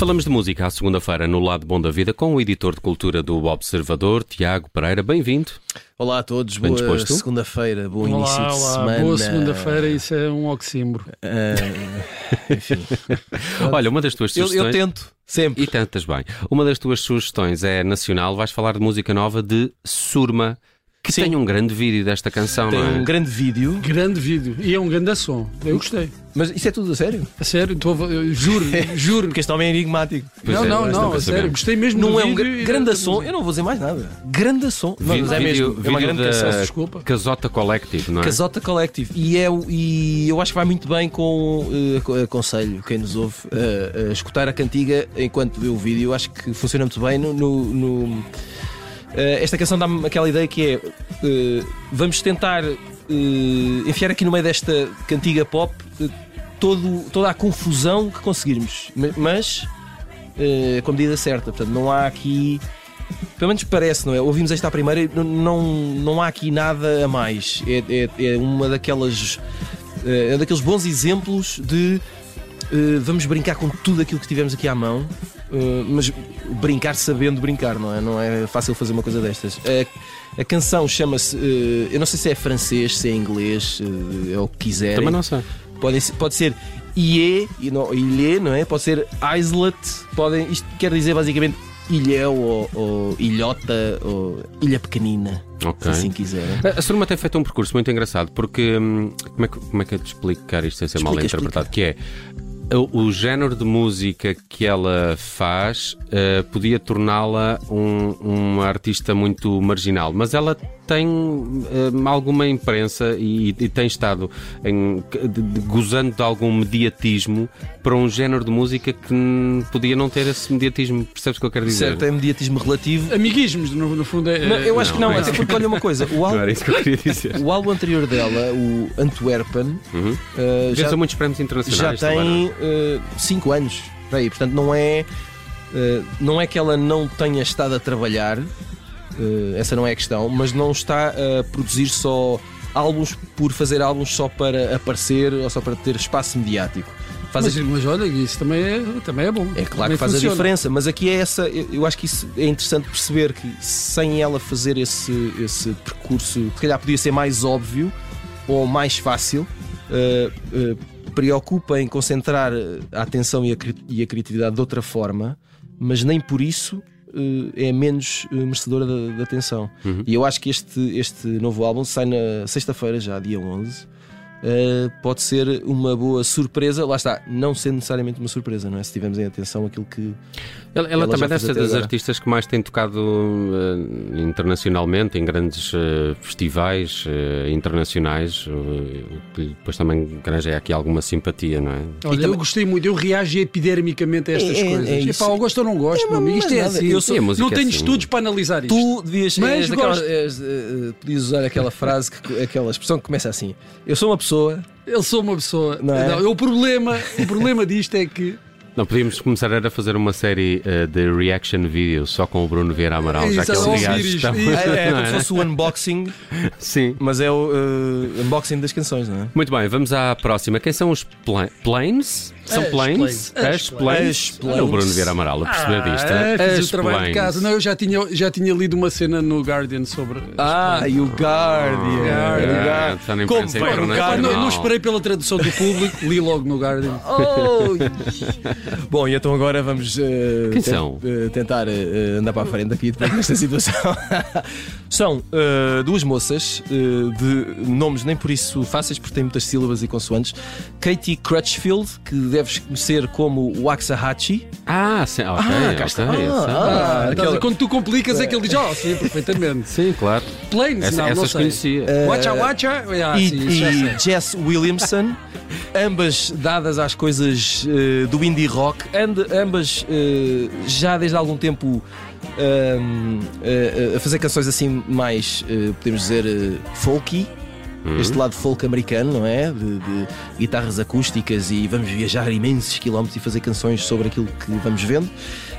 Falamos de música à segunda-feira no Lado Bom da Vida com o editor de cultura do Observador, Tiago Pereira. Bem-vindo. Olá a todos, Bem boa disposto? segunda-feira, bom Olá, início de olá. semana. Boa segunda-feira, isso é um oxímoro. Ah, enfim, Olha, uma das tuas eu, sugestões. eu tento, sempre. E tantas bem. Uma das tuas sugestões é nacional. Vais falar de música nova de Surma, que Sim. tem um grande vídeo desta canção, Tem não é? um grande vídeo, Grande vídeo. E é um grande som. Eu gostei. mas isso é tudo a sério? A sério, eu juro, juro. Porque este homem é enigmático. Pois não, é, não, não, a sério. Gostei mesmo Não do é um vídeo grande som, eu não vou dizer mais nada. Grande som. Não, Vídeo- mas é vídeo- mesmo, é uma vídeo grande canção. Desculpa. Casota Collective, não é? Casota Collective. E, é, o- e eu acho que vai muito bem com. aco- aconselho quem nos ouve eh, a escutar a cantiga enquanto vê o vídeo. Eu acho que funciona muito bem no. no- no- esta canção dá-me aquela ideia que é. eh, vamos tentar eh, enfiar aqui no meio desta cantiga pop eh, todo, toda a confusão que conseguirmos. Ma- Mas. eh, com a medida certa. Portanto, não há aqui. Pelo menos parece, não é? Ouvimos esta à primeira e não, não, há aqui nada a mais. É, é, é uma daquelas. É daqueles bons exemplos de eh, vamos brincar com tudo aquilo que tivemos aqui à mão, eh, mas brincar sabendo brincar, não é? Não é fácil fazer uma coisa destas. A, a canção chama-se. eh, eu não sei se é francês, se é inglês, eh, é o que quiserem. Também não sei. Pode, ser- pode ser IE, não, ilhe, não é? Pode ser islet, podem, isto quer dizer basicamente ilhéu ou, ou ilhota ou ilha pequenina, Ok. se assim quiserem. A- A Surma tem feito um percurso muito engraçado porque hum, como é que, como é que é de explicar isto sem ser mal Explica, interpretado? Que é o, o género de música que ela faz eh, podia torná-la um, uma artista muito marginal, mas ela tem hum, alguma imprensa e, e tem estado em- de- de- gozando de algum mediatismo para um género de música que podia não ter esse mediatismo. Percebes o que eu quero dizer? Certo, é mediatismo relativo. Amiguismos, no, no fundo é. Não, eu acho que não, não é até porque olha uma coisa, o Não álbum, era isso que eu queria dizer. o álbum anterior dela, o Antwerpen, Uhum. eh, já, muitos prémios já internacionais. também, não é? tem 5 anos. Aí, portanto, não é, eh, não é que ela não tenha estado a trabalhar, eh, essa não é a questão, mas não está a produzir só álbuns por fazer álbuns só para aparecer ou só para ter espaço mediático. Faz Mas, aqui- mas olha, isso também é, também é bom. é claro Também que faz funciona. a diferença, mas aqui é essa. Eu acho que isso é interessante perceber que sem ela fazer esse, esse percurso, se calhar podia ser mais óbvio ou mais fácil. eh, eh, preocupa em concentrar a atenção e a, e a criatividade de outra forma, mas nem por isso eh, é menos eh, merecedora da, da atenção. Uhum. E eu acho que este, este novo álbum sai na sexta-feira, já, dia 11. Uh, pode ser uma boa surpresa, lá está, não sendo necessariamente uma surpresa, não é? Se tivermos em atenção aquilo que. Ela, ela Ela também deve ser das agora. artistas que mais tem tocado eh, internacionalmente, em grandes eh, festivais internacionais, o que depois também granja aqui alguma simpatia, não é? Olha, E também- eu gostei muito, eu reagi epidermicamente a estas É, é, coisas. é Epá, isso. eu gosto ou não gosto, É, meu amigo. mas Isto é nada, assim. eu sou- não é tenho assim. estudos para analisar isto. Tu devias Mas és daquela- és, podias usar aquela frase, que, aquela expressão que começa assim: Eu sou uma pessoa. Eu sou uma pessoa. Não é? Não, o, problema, o problema disto é que. Não, podíamos começar era a fazer uma série eh, de reaction videos só com o Bruno Vieira Amaral, já que ele isso. É, é não como se fosse o unboxing, Sim. mas é o eh, unboxing das canções, não é? Muito bem, vamos à próxima. Quem são os pla Planes? São As Planes? As Planes? Olha o. Bruno Vieira Amaral a perceber disto. Ah, hein? fiz As o trabalho Planes. de casa. Não, eu já tinha, já tinha lido uma cena no Guardian sobre. Ah, e o Guardian. Ah, o está na Como vai no Epá, internacional. não, não esperei pela tradução do público, li logo no Guardian. Oh! Bom, e então agora vamos Quem ten- são? eh, tentar eh, andar para a frente aqui depois desta situação. são duas moças de nomes nem por isso fáceis, porque têm muitas sílabas e consoantes. Katie Crutchfield, que deves conhecer como Waxahachie. Ah, sim, ok. Ah, cá ok, está. sim. Ah, Quando tu complicas é que ele diz, oh, sim, perfeitamente. Sim, claro. Planes, Essa, não, não essas sei. conhecia. Eh, Watcha, watcha. Ah, e, sim, e. Jess Williamson, ambas dadas às coisas eh, do indie rock, and- ambas eh, já desde algum tempo ehm, eh, a fazer canções assim mais, eh, podemos dizer, eh, folky. Uhum. Este lado folk americano, não é? De, de guitarras acústicas e vamos viajar imensos quilómetros e fazer canções sobre aquilo que vamos vendo.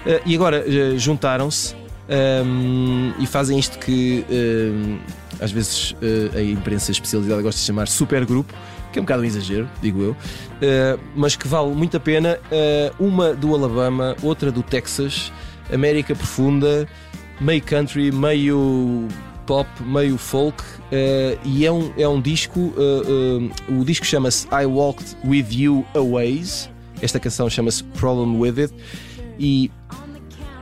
Eh, e agora eh, juntaram-se ehm, e fazem isto que ehm, às vezes uh, a imprensa especializada gosta de chamar supergrupo, que é um bocado um exagero, digo eu, uh, mas que vale muito a pena. Uh, uma do Alabama, outra do Texas, América Profunda, meio country, meio pop, meio folk, e é um, é um disco. o disco chama-se I Walked With You A Ways. Esta canção chama-se Problem With It. E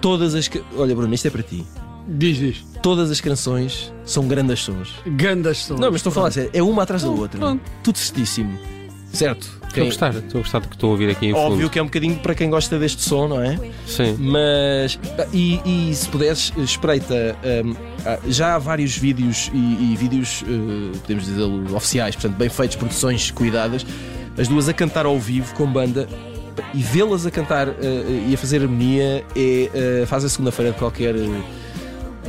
todas as. Olha, Bruno, isto é para ti. Diz, diz. Todas as canções são grandes sons. Grandes sons. Não, mas estou a falar sério, é uma atrás da outra. Pronto. Tudo certíssimo. Certo? Estou a gostar, estou a gostar do que estou a ouvir aqui em Óbvio fundo. que é um bocadinho para quem gosta deste som, não é? Sim. Mas. E, e se puderes, espreita. hum, ah, já há vários vídeos e, e vídeos, eh, podemos dizer, oficiais, portanto, bem feitos, produções cuidadas, as duas a cantar ao vivo com banda. E vê-las a cantar eh, e a fazer harmonia é, eh, faz a segunda-feira de qualquer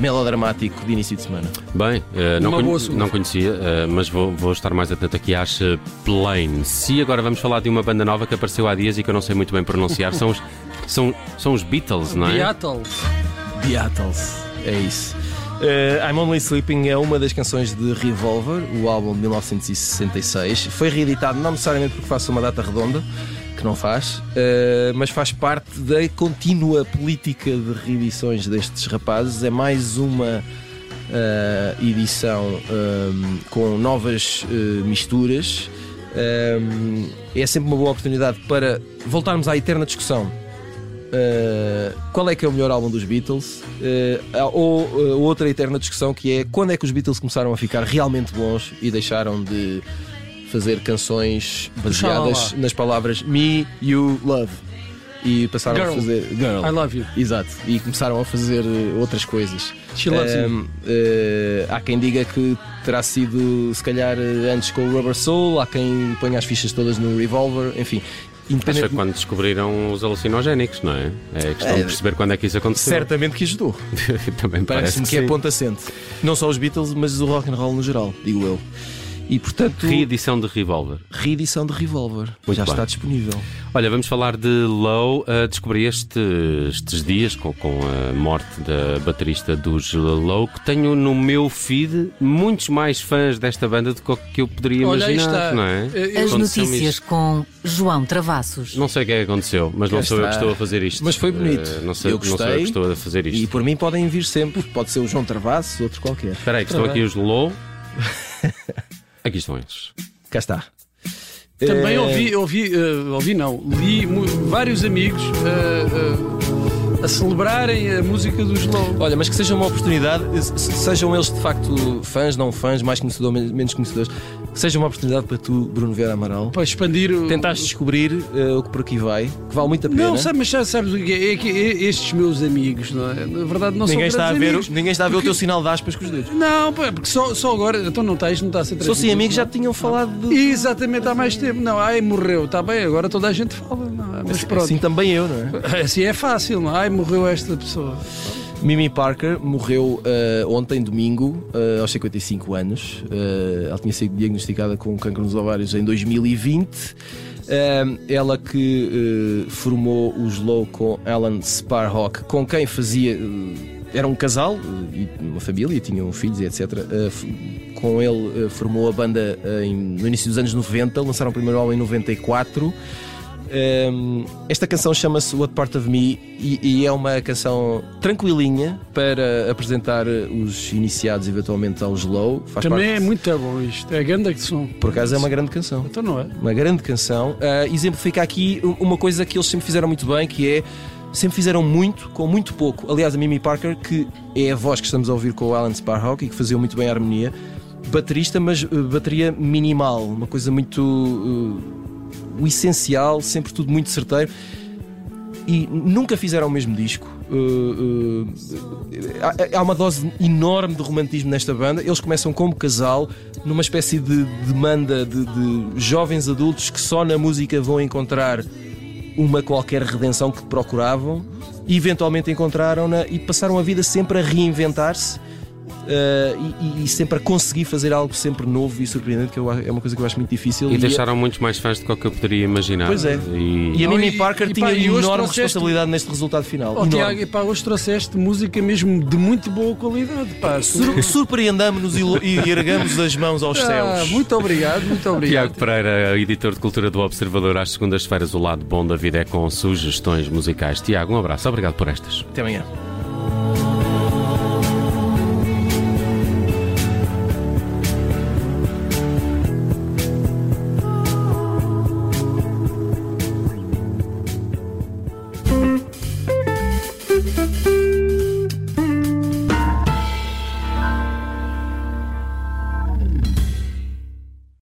melodramático de início de semana. Bem, eh, não, conhe- não conhecia, eh, mas vou, vou estar mais atento aqui às eh, Planes. E agora vamos falar de uma banda nova que apareceu há dias e que eu não sei muito bem pronunciar. São os, são, são os Beatles, não é? Beatles. Beatles, é isso. Eh, I'm Only Sleeping é uma das canções de Revolver, o álbum de 1966. Foi reeditado não necessariamente porque faça uma data redonda, que não faz, eh, mas faz parte da contínua política de reedições destes rapazes. É mais uma eh, edição ehm, com novas eh, misturas. Ehm, é sempre uma boa oportunidade para voltarmos à eterna discussão Uh, qual é que é o melhor álbum dos Beatles? Uh, ou uh, outra eterna discussão que é quando é que os Beatles começaram a ficar realmente bons e deixaram de fazer canções baseadas nas palavras Me, You, Love e passaram Girl. a fazer Girl. I love you. Exato, e começaram a fazer uh, outras coisas. She loves you. Um, uh, há quem diga que terá sido se calhar uh, antes com o Rubber Soul, há quem ponha as fichas todas no Revolver, enfim. Acho que Independente, quando descobriram os alucinogénicos, não é? É questão É, de perceber quando é que isso aconteceu. certamente que ajudou. Também parece Parece-me que, que, é sim. ponto assente. Não só os Beatles, mas o rock and roll no geral, digo eu. E portanto, Reedição de Revolver. reedição de Revolver Muito já bem. está disponível. Olha, vamos falar de Low. Uh, descobri este- estes dias, com, com a morte da baterista dos Low, que tenho no meu feed muitos mais fãs desta banda do que o que eu poderia Olha, imaginar, está. não é? As notícias isto. com João Travassos. Não sei o que é que aconteceu, mas não Cá sou eu que estou a fazer isto. Mas foi bonito. Uh, não, sei, Eu não sou eu gostei. que estou a fazer E isto. por mim podem vir sempre. Pode ser o João Travasso, outro qualquer. Espera aí, que estão aqui os Low. aqui estão eles. Cá está. Também Eh, ouvi, ouvi, eh, ouvi não, li mu- vários amigos eh, eh, a celebrarem a música dos Slow. Olha, mas que seja uma oportunidade, se- sejam eles de facto fãs, não fãs, mais conhecedores, men- menos conhecedores, que seja uma oportunidade para tu, Bruno Vieira Amaral, Para expandir o. descobrir eh, o que por aqui vai, que vale muito a pena. Não, sabe, mas já sabes o que é? É que estes meus amigos, não é? Na verdade, não ninguém, são está a ver, amigos. ninguém está a ver o Porque- teu sinal de aspas com os dedos. Não, porque só, só agora. Então não está, isto não está a ser Se fossem transmitido, amigos já não. tinham falado de. Exatamente, há mais tempo. Não, ai, morreu, está bem, agora toda a gente fala. Não, é? Mas pronto. Assim também eu, não é? Assim é fácil, não? Ai, morreu esta pessoa. Mimi Parker morreu eh, ontem, domingo, eh, aos 55 anos. Eh, ela tinha sido diagnosticada com cancro nos ovários em 2020. Eh, ela que formou o Slow com Alan Sparhawk, com quem fazia. era um casal, uma família, tinham filhos e etc. Com ele formou a banda em- no início dos anos 90, lançaram o primeiro álbum em 94. Um, esta canção chama-se What Part of Me e, e é uma canção tranquilinha para apresentar os iniciados eventualmente ao Slow. Faz Também parte- é muito bom isto. É grande som. Por acaso é uma grande canção. Então não é? Uma grande canção. Ah, exemplifica aqui um- uma coisa que eles sempre fizeram muito bem, que é sempre fizeram muito com muito pouco. Aliás, a Mimi Parker, que é a voz que estamos a ouvir com o Alan Sparhawk e que fazia muito bem a harmonia, baterista, mas uh, bateria minimal, uma coisa muito uh, o essencial, sempre tudo muito certeiro. E nunca fizeram o mesmo disco. Uh, uh, há- uma dose enorme de romantismo nesta banda. Eles começam como casal, numa espécie de demanda de, de jovens adultos que só na música vão encontrar uma qualquer redenção que procuravam e eventualmente encontraram-na e passaram a vida sempre a reinventar-se uh, e, e, sempre a conseguir fazer algo sempre novo e surpreendente, que eu, é uma coisa que eu acho muito difícil. E, e deixaram é... muitos mais fãs do que eu poderia imaginar. Pois é. E, e a Mimi Parker e, tinha pá, enorme trouxeste... responsabilidade neste resultado final. Oh, Tiago, pá, hoje trouxeste música mesmo de muito boa qualidade. Pá. Sur Surpreendamos-nos e, e ergamos as mãos aos ah, céus. Muito obrigado, muito obrigado. Tiago Pereira, editor de Cultura do Observador, às segundas-feiras o lado bom da vida é com sugestões musicais. Tiago, um abraço, obrigado por estas. Até amanhã.